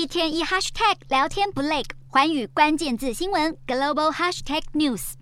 一天一 hashtag 聊天不累，环宇关键字新闻 global hashtag news。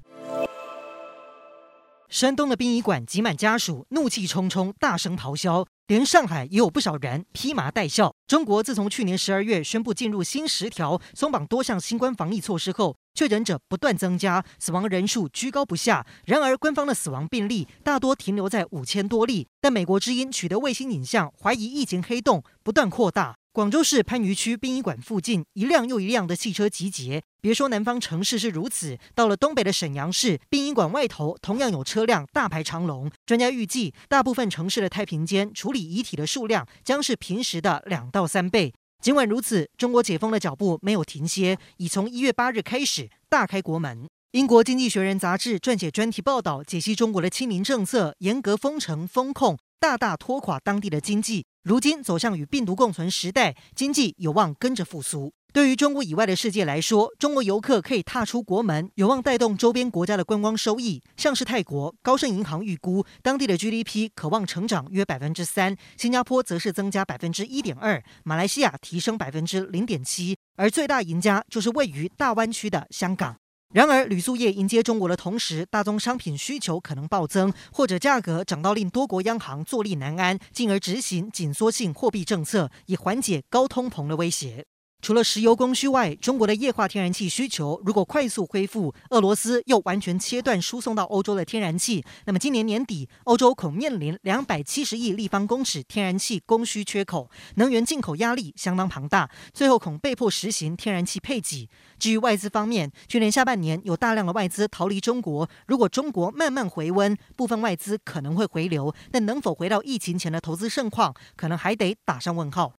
山东的殡仪馆挤满家属，怒气冲冲，大声咆哮。连上海也有不少人披麻戴孝。中国自从去年十二月宣布进入新十条，松绑多项新冠防疫措施后，确诊者不断增加，死亡人数居高不下。然而，官方的死亡病例大多停留在五千多例。但美国之音取得卫星影像，怀疑疫情黑洞不断扩大。广州市番禺区殡仪馆附近，一辆又一辆的汽车集结。别说南方城市是如此，到了东北的沈阳市，殡仪馆外头同样有车辆大排长龙。专家预计，大部分城市的太平间处理遗体的数量将是平时的两到三倍。尽管如此，中国解封的脚步没有停歇，已从一月八日开始大开国门。英国《经济学人》杂志撰写专题报道，解析中国的清零政策、严格封城封控，大大拖垮当地的经济。如今走向与病毒共存时代，经济有望跟着复苏。对于中国以外的世界来说，中国游客可以踏出国门，有望带动周边国家的观光收益。像是泰国，高盛银行预估当地的 GDP 可望成长约百分之三，新加坡则是增加百分之一点二，马来西亚提升百分之零点七，而最大赢家就是位于大湾区的香港。然而，旅塑业迎接中国的同时，大宗商品需求可能暴增，或者价格涨到令多国央行坐立难安，进而执行紧缩性货币政策，以缓解高通膨的威胁。除了石油供需外，中国的液化天然气需求如果快速恢复，俄罗斯又完全切断输送到欧洲的天然气，那么今年年底，欧洲恐面临两百七十亿立方公尺天然气供需缺口，能源进口压力相当庞大，最后恐被迫实行天然气配给。至于外资方面，去年下半年有大量的外资逃离中国，如果中国慢慢回温，部分外资可能会回流，但能否回到疫情前的投资盛况，可能还得打上问号。